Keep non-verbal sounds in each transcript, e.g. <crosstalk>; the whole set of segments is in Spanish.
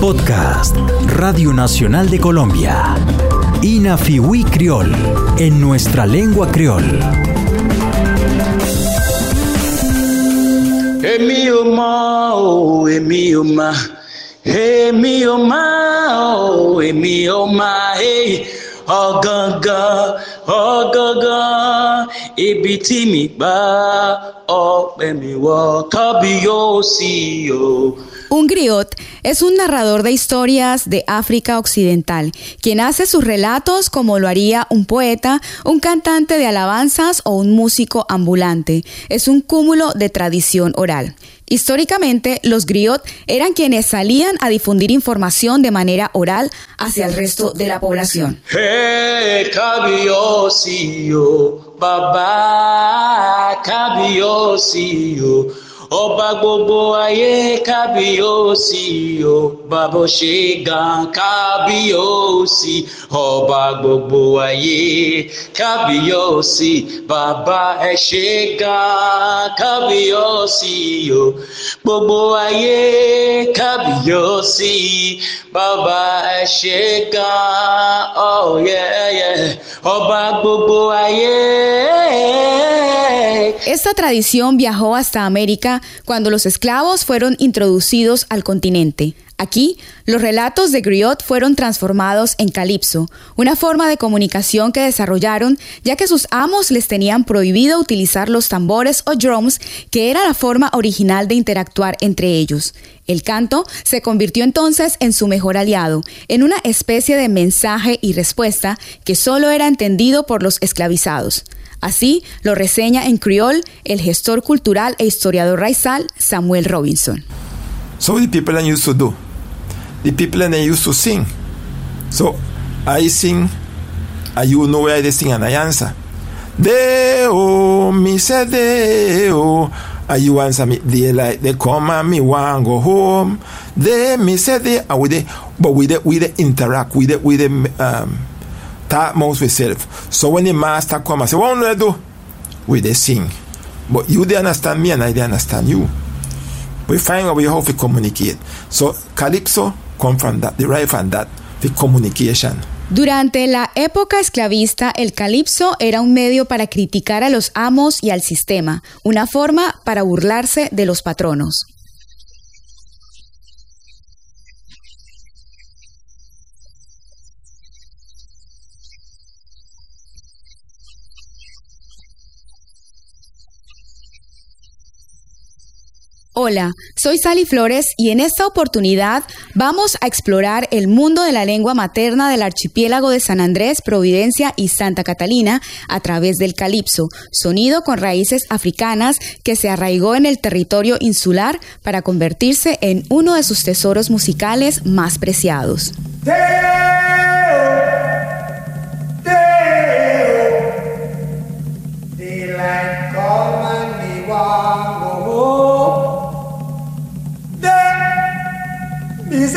Podcast Radio Nacional de Colombia. Inafiwi Criol, en nuestra lengua criol. ọ̀gángan ibi tí mi gbà ọpẹ́ mi wọ tóbi yóò sí o. Un griot es un narrador de historias de África Occidental, quien hace sus relatos como lo haría un poeta, un cantante de alabanzas o un músico ambulante. Es un cúmulo de tradición oral. Históricamente, los griot eran quienes salían a difundir información de manera oral hacia el resto de la población. Ọba gbogbo ayé kábíyèsí o, bàbá ṣe gan kábíyèsí. Ọba gbogbo ayé kábíyèsí, bàbá ẹ ṣe gan kábíyèsí o. Gbogbo ayé kábíyèsí, bàbá ẹ ṣe gan, yeah. Ọba gbogbo ayé. Esta tradición viajó hasta América cuando los esclavos fueron introducidos al continente. Aquí, los relatos de griot fueron transformados en calipso, una forma de comunicación que desarrollaron ya que sus amos les tenían prohibido utilizar los tambores o drums, que era la forma original de interactuar entre ellos. El canto se convirtió entonces en su mejor aliado, en una especie de mensaje y respuesta que solo era entendido por los esclavizados. Así lo reseña en criol el gestor cultural e historiador raizal Samuel Robinson. So the people used to do. The people that used to sing. So I sing, and you know where they sing and I answer. Deo, me say Deo. And you answer me, they like they come and me want go home. They me say they, and we they, but we they, we they interact with the with the um, talk amongst. So when the master come and say, what do do? We they sing. But you they understand me and I they understand you. We find a way how to communicate. So calypso come from that, derive from that, the communication. Durante la época esclavista, el calipso era un medio para criticar a los amos y al sistema, una forma para burlarse de los patronos. Hola, soy Sally Flores y en esta oportunidad vamos a explorar el mundo de la lengua materna del archipiélago de San Andrés, Providencia y Santa Catalina a través del calipso, sonido con raíces africanas que se arraigó en el territorio insular para convertirse en uno de sus tesoros musicales más preciados.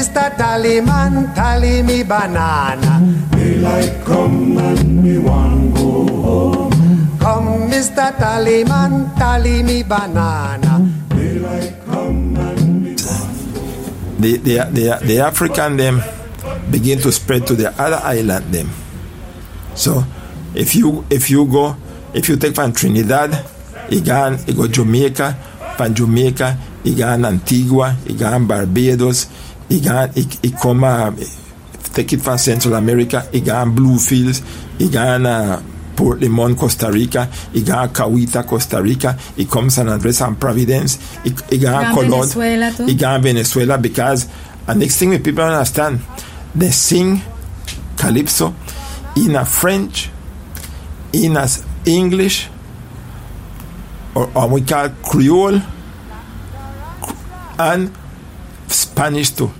Come, Mr. Tallyman, tally me banana. Daylight come and me want go home. Come, Mr. Tallyman, tally me banana. Daylight come and me The, the, the, the African them begin to spread to the other island them. So if you if you go if you take from Trinidad, you go, you go Jamaica, from Jamaica, you go Antigua, you go Barbados, you go you, you come uh, take it from Central America, you go Bluefields, you go uh, Port Limon, Costa Rica, you go Cahuita, Costa Rica, you come San Andres and Providence, you, you go Gran Colón, Venezuela, too. you go Venezuela because the next thing we people understand, they sing calypso in a French, in a s- English, or, or we call Creole, and Spanish. Spanish too.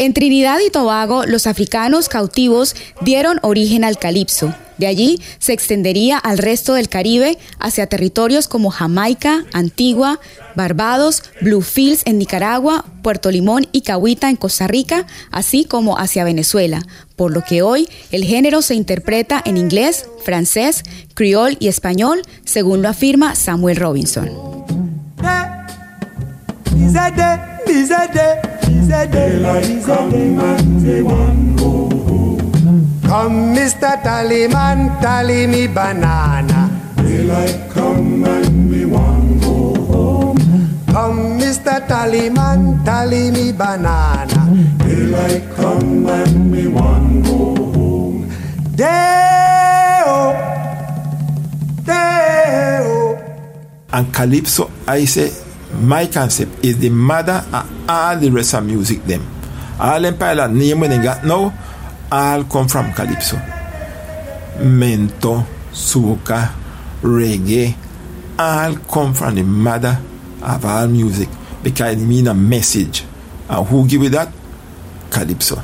En Trinidad y Tobago, los africanos cautivos dieron origen al calipso. De allí se extendería al resto del Caribe hacia territorios como Jamaica, Antigua, Barbados, Bluefields en Nicaragua, Puerto Limón y Cahuita en Costa Rica, así como hacia Venezuela, por lo que hoy el género se interpreta en inglés, francés, criol y español, según lo afirma Samuel Robinson. Come, Mr. Tallyman, tally me banana. Daylight come and me want go home. Come, Mr. Tallyman, tally me banana. Daylight come and me want go home. Day-o, day-o. And Calypso, I say, my concept is the mother of all the rest of music them. All empire name when they got now, all come from Calypso. Mento, soca, reggae, all come from the mother of all music because it mean a message. And who give it that? Calypso.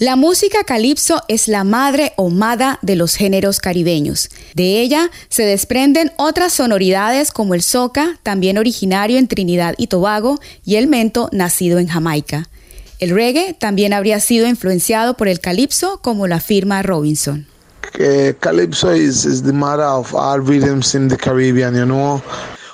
La música calipso es la madre o mada de los géneros caribeños. De ella se desprenden otras sonoridades como el soca, también originario en Trinidad y Tobago, y el mento, nacido en Jamaica. El reggae también habría sido influenciado por el calipso, como lo afirma Robinson. uh, calypso is, is the mother of all rhythms in the Caribbean, you know.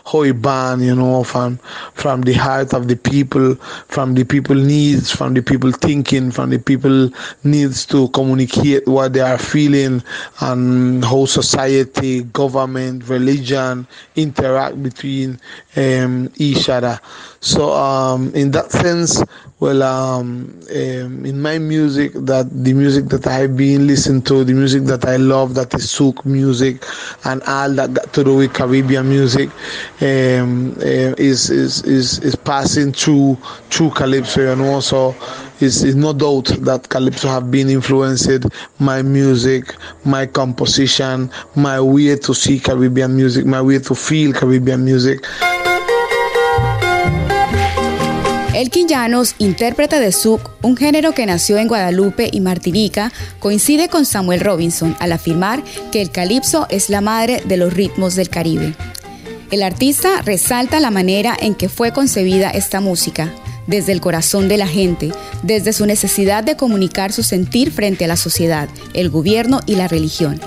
Born, you know, from from the heart of the people, from the people needs, from the people thinking, from the people needs to communicate what they are feeling and how society, government, religion interact between um, each other. So um, in that sense, well, um, um, in my music, that the music that I've been listening to, the music that I love, that is souk music, and all that got to do with Caribbean music, um, uh, is, is is is passing through through calypso, and also is is no doubt that calypso have been influenced my music, my composition, my way to see Caribbean music, my way to feel Caribbean music. Elkin Llanos, intérprete de souk, un género que nació en Guadalupe y Martinica, coincide con Samuel Robinson al afirmar que el calipso es la madre de los ritmos del Caribe. El artista resalta la manera en que fue concebida esta música, desde el corazón de la gente, desde su necesidad de comunicar su sentir frente a la sociedad, el gobierno y la religión.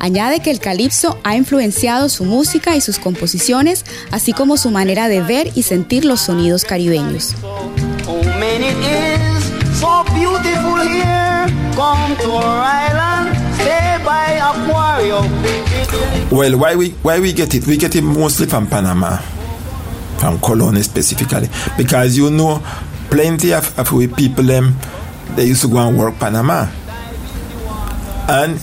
Añade que el calipso ha influenciado su música y sus composiciones, así como su manera de ver y sentir los sonidos caribeños. Well, why we why we get it? We get it mostly from Panama, from Colón specifically, because you know, plenty of, of we people them they used to go and work Panama, and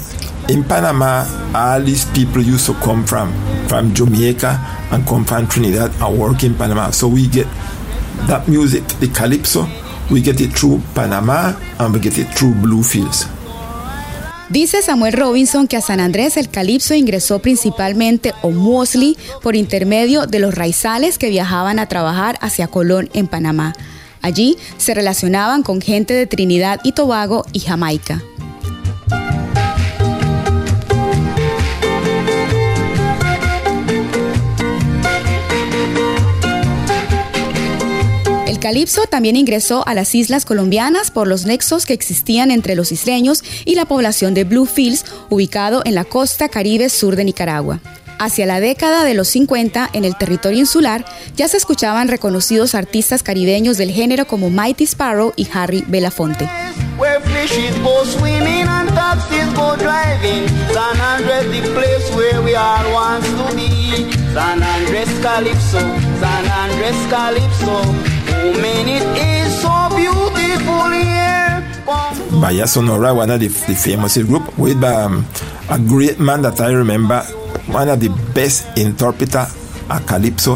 in Panama, all these people used to come from from Jamaica and come from Trinidad and work in Panama. So we get that music, the calypso, we get it through Panama and we get it through Bluefields. Dice Samuel Robinson que a San Andrés el calipso ingresó principalmente o mostly por intermedio de los raizales que viajaban a trabajar hacia Colón en Panamá. Allí se relacionaban con gente de Trinidad y Tobago y Jamaica. El calipso también ingresó a las islas colombianas por los nexos que existían entre los isleños y la población de Bluefields, ubicado en la costa caribe sur de Nicaragua. Hacia la década de los 50, en el territorio insular, ya se escuchaban reconocidos artistas caribeños del género como Mighty Sparrow y Harry Belafonte. San Andres Calypso, San Andres Calypso. Vaya Sonora, one of the, the famous group with um, a great man that I remember, one of the best interpreter a calypso,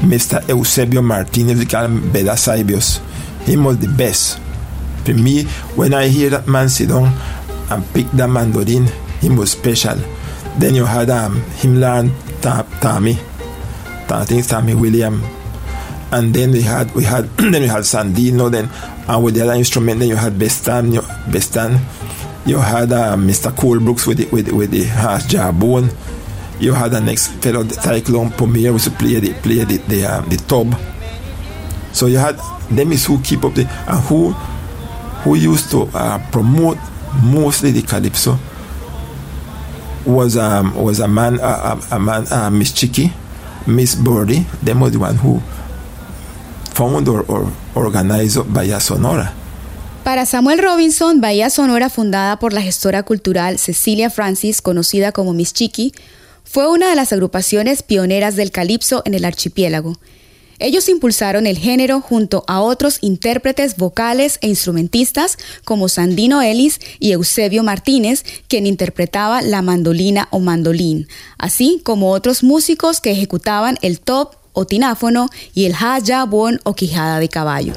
Mr. Eusebio Martinez, we call him Beda Saibios. He was the best. For me, when I hear that man sit down and pick that mandolin, he was special. Then you had um, him learn Tommy, I think Tommy William, and then we had we had <clears throat> then we had Sandino then and with the other instrument then you had Bestan you, Bestan. You had uh, Mr. Colbrooks with the, with the, with the harsh jawbone. You had the next fellow the Cyclone Pomir which play the play the the, um, the tub. So you had them is who keep up the and who who used to uh, promote mostly the calypso was um was a man uh, a, a man uh, Miss Chicky Miss Birdie. Them was the one who or, or organized Bahía Sonora Para Samuel Robinson, Bahía Sonora, fundada por la gestora cultural Cecilia Francis, conocida como Miss Chiqui, fue una de las agrupaciones pioneras del calipso en el archipiélago. Ellos impulsaron el género junto a otros intérpretes vocales e instrumentistas como Sandino Ellis y Eusebio Martínez, quien interpretaba la mandolina o mandolín, así como otros músicos que ejecutaban el top o tináfono y el haya, bon o quijada de caballo.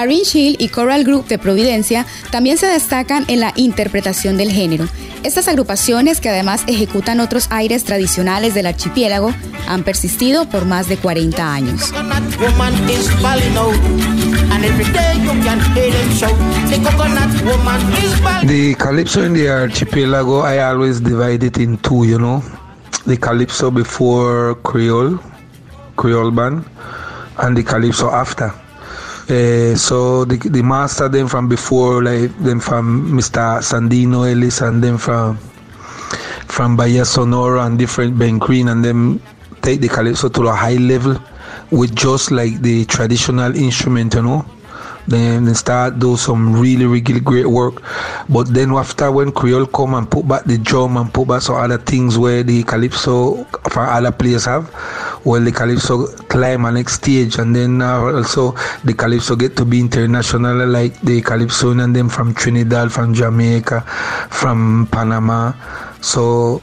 Orange Hill y Coral Group de Providencia también se destacan en la interpretación del género. Estas agrupaciones, que además ejecutan otros aires tradicionales del archipiélago, han persistido por más de 40 años. The calypso in the archipelago, I always divide it in two, you know. The calypso before Creole, Creole band, and the calypso after. Uh, so the, the master them from before, like them from Mr. Sandino Ellis and them from from Bahia Sonora and different Ben Green and them take the calypso to a high level with just like the traditional instrument, you know. Then they start do some really really great work. But then after when Creole come and put back the drum and put back some other things where the calypso for other players have, well the calypso climb a next stage and then uh, also the calypso get to be international like the calypso and them from Trinidad, from Jamaica, from Panama. So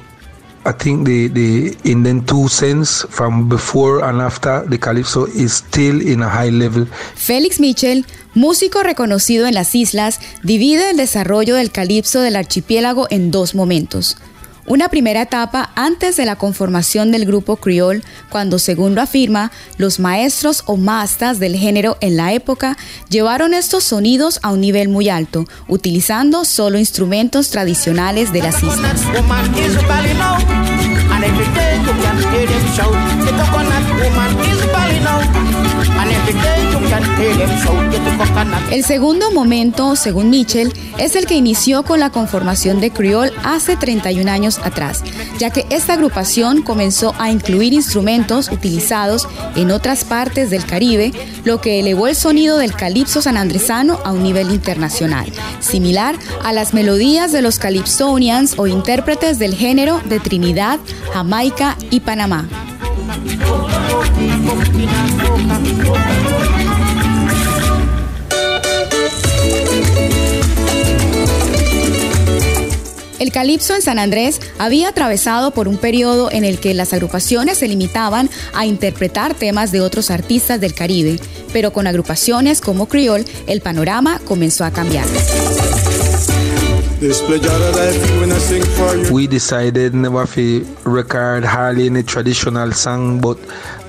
I think the, the in the two sense from before and after the calypso is still in a high level. Félix Mitchell, músico reconocido en las islas, divide el desarrollo del calipso del archipiélago en dos momentos. Una primera etapa antes de la conformación del grupo Creole, cuando según lo afirma, los maestros o mastas del género en la época llevaron estos sonidos a un nivel muy alto, utilizando solo instrumentos tradicionales de las islas. El segundo momento, según Mitchell, es el que inició con la conformación de Creole hace 31 años atrás, ya que esta agrupación comenzó a incluir instrumentos utilizados en otras partes del Caribe, lo que elevó el sonido del calipso sanandresano a un nivel internacional, similar a las melodías de los calypsonians o intérpretes del género de Trinidad, Jamaica y Panamá. El calipso en San Andrés había atravesado por un periodo en el que las agrupaciones se limitaban a interpretar temas de otros artistas del Caribe, pero con agrupaciones como Creole, el panorama comenzó a cambiar. We decided never to record hardly any traditional song, but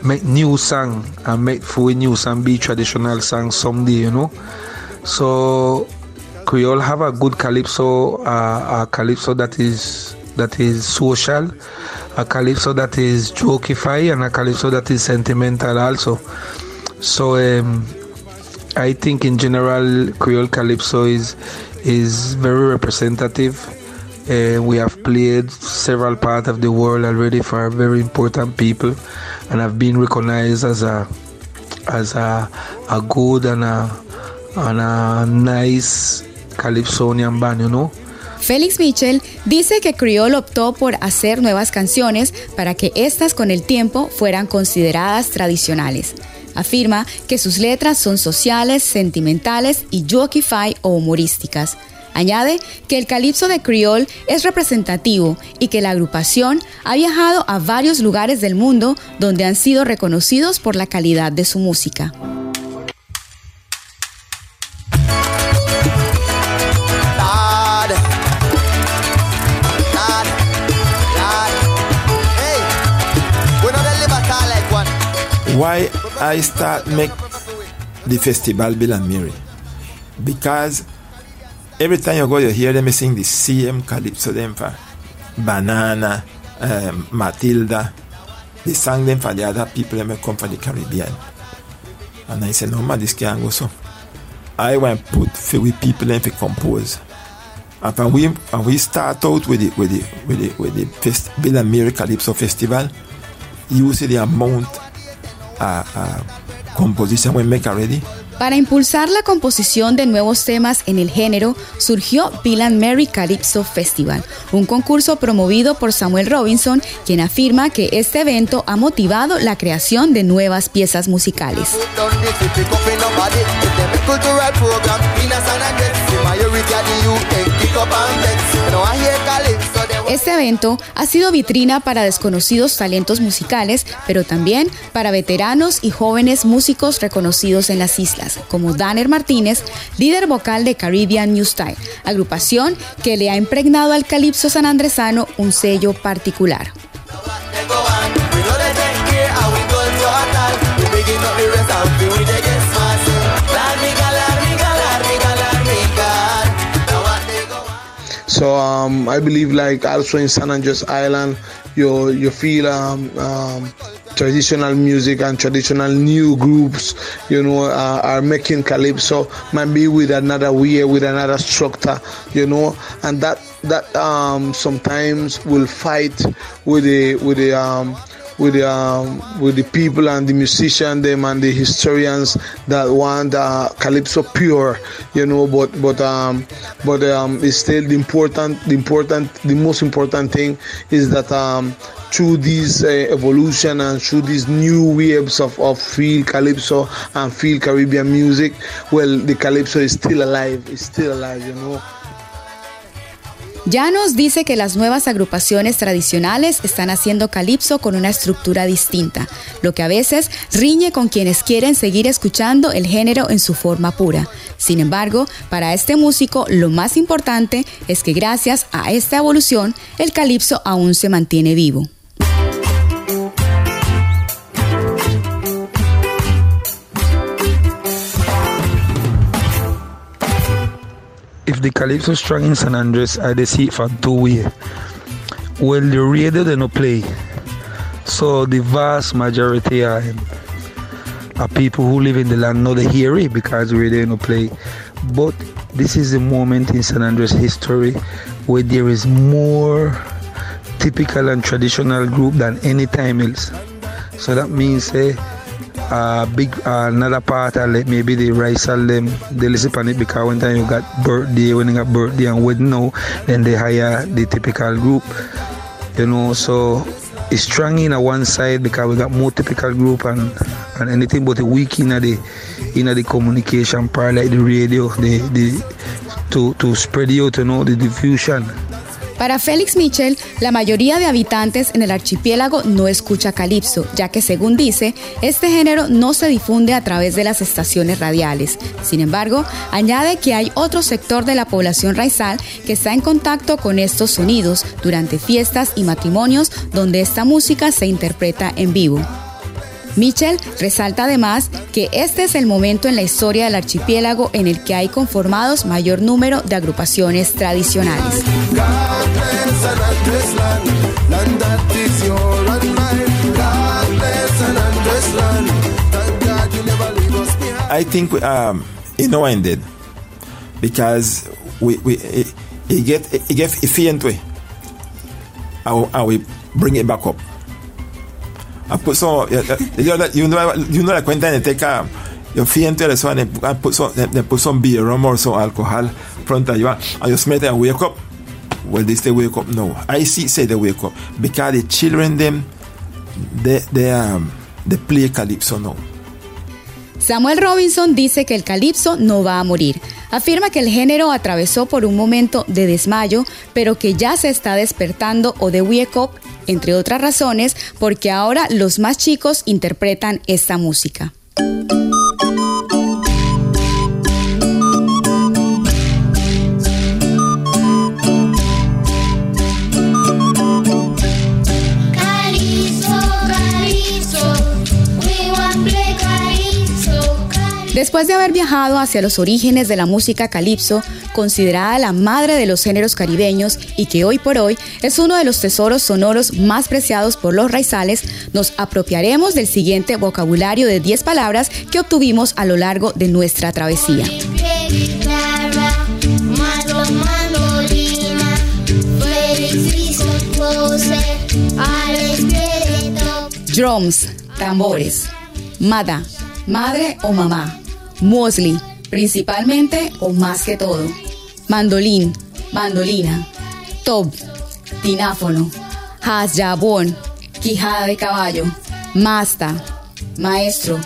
make new song and make for new song be traditional song someday, you know. So we all have a good calypso, uh, a calypso that is that is social, a calypso that is jokify, and a calypso that is sentimental also. So um, I think in general Creole calypso is is very representative. Uh, we have played several parts of the world already for very important people, and have been recognized as a as a, a good and a and a nice calypsonian band, you know. Félix Mitchell dice que Creole optó por hacer nuevas canciones para que éstas con el tiempo fueran consideradas tradicionales. Afirma que sus letras son sociales, sentimentales y jokify o humorísticas. Añade que el calipso de Creole es representativo y que la agrupación ha viajado a varios lugares del mundo donde han sido reconocidos por la calidad de su música. Why I start make the festival Bill and Mary? Because every time you go, you hear them sing the CM Calypso them for Banana, um, Matilda. They sang them for the other people that come from the Caribbean. And I said, no man, this can't go so. I want to put for we people and for compose. And when we, when we start out with the, with the, with the, with the fest, Bill and Mary Calypso Festival, you see the amount of uh, composition we make already. Para impulsar la composición de nuevos temas en el género, surgió Bill Mary Calypso Festival, un concurso promovido por Samuel Robinson, quien afirma que este evento ha motivado la creación de nuevas piezas musicales. Este evento ha sido vitrina para desconocidos talentos musicales, pero también para veteranos y jóvenes músicos reconocidos en las islas, como Danner Martínez, líder vocal de Caribbean New Style, agrupación que le ha impregnado al calipso sanandresano un sello particular. So um, I believe like also in San Andres Island, you you feel um, um, traditional music and traditional new groups, you know, uh, are making calypso, maybe with another way, with another structure, you know, and that that um, sometimes will fight with the with the um, with the um, with the people and the musicians them and the historians that want uh, calypso pure you know but but um but um it's still the important the important the most important thing is that um through this uh, evolution and through these new waves of, of feel calypso and feel caribbean music well the calypso is still alive it's still alive you know Llanos dice que las nuevas agrupaciones tradicionales están haciendo calipso con una estructura distinta, lo que a veces riñe con quienes quieren seguir escuchando el género en su forma pura. Sin embargo, para este músico lo más importante es que gracias a esta evolución, el calipso aún se mantiene vivo. If the calypso strong in San Andres, I see it from two way. Well, the radio they no play, so the vast majority are, are people who live in the land know they hear it because radio no play. But this is the moment in San Andres history where there is more typical and traditional group than any time else. So that means eh, uh, big uh, another part of like maybe the rice them they listen on it because one time you got birthday when you got birthday and wedding now then they hire the typical group you know so it's strong in a one side because we got more typical group and and anything but the weak in the in the communication part like the radio the the to to spread out you know the diffusion Para Félix Mitchell, la mayoría de habitantes en el archipiélago no escucha calipso, ya que según dice, este género no se difunde a través de las estaciones radiales. Sin embargo, añade que hay otro sector de la población raizal que está en contacto con estos sonidos durante fiestas y matrimonios donde esta música se interpreta en vivo. Mitchell resalta además que este es el momento en la historia del archipiélago en el que hay conformados mayor número de agrupaciones tradicionales. I think um, it no ended because we we get it get efficient way. Bring it back up. I put some you know you know you know la cuenta en teca yo fui into eso I put some they put some beer some alcohol of you and you smell and wake up well they stay wake up no I see say they wake up because the children them they they um they play calypso now Samuel Robinson dice que el calipso no va a morir. Afirma que el género atravesó por un momento de desmayo, pero que ya se está despertando o de wake up, entre otras razones, porque ahora los más chicos interpretan esta música. Después de haber viajado hacia los orígenes de la música calipso, considerada la madre de los géneros caribeños y que hoy por hoy es uno de los tesoros sonoros más preciados por los raizales, nos apropiaremos del siguiente vocabulario de 10 palabras que obtuvimos a lo largo de nuestra travesía. Drums, tambores. Mada, madre o mamá. Mosley, principalmente o más que todo. Mandolín, mandolina. Tob, tináfono. Hasjabón, quijada de caballo. Masta, maestro.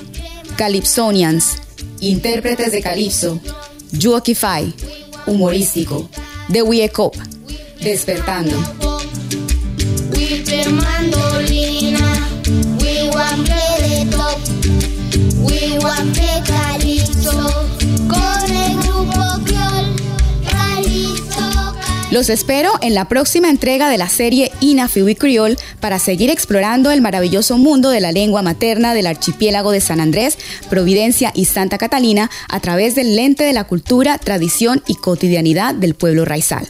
Calypsonians, intérpretes de calipso. Yuokify, humorístico. The Wiekop, despertando. Los espero en la próxima entrega de la serie Inafiwi Creole para seguir explorando el maravilloso mundo de la lengua materna del archipiélago de San Andrés, Providencia y Santa Catalina a través del lente de la cultura, tradición y cotidianidad del pueblo raizal.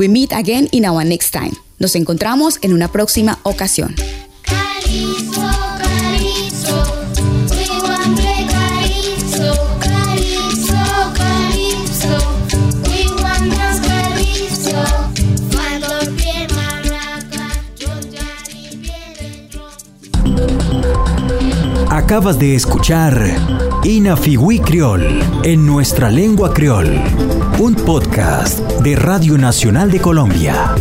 We meet again in our next time. Nos encontramos en una próxima ocasión. Acabas de escuchar Inafiwi Criol en nuestra lengua criol, un podcast de Radio Nacional de Colombia.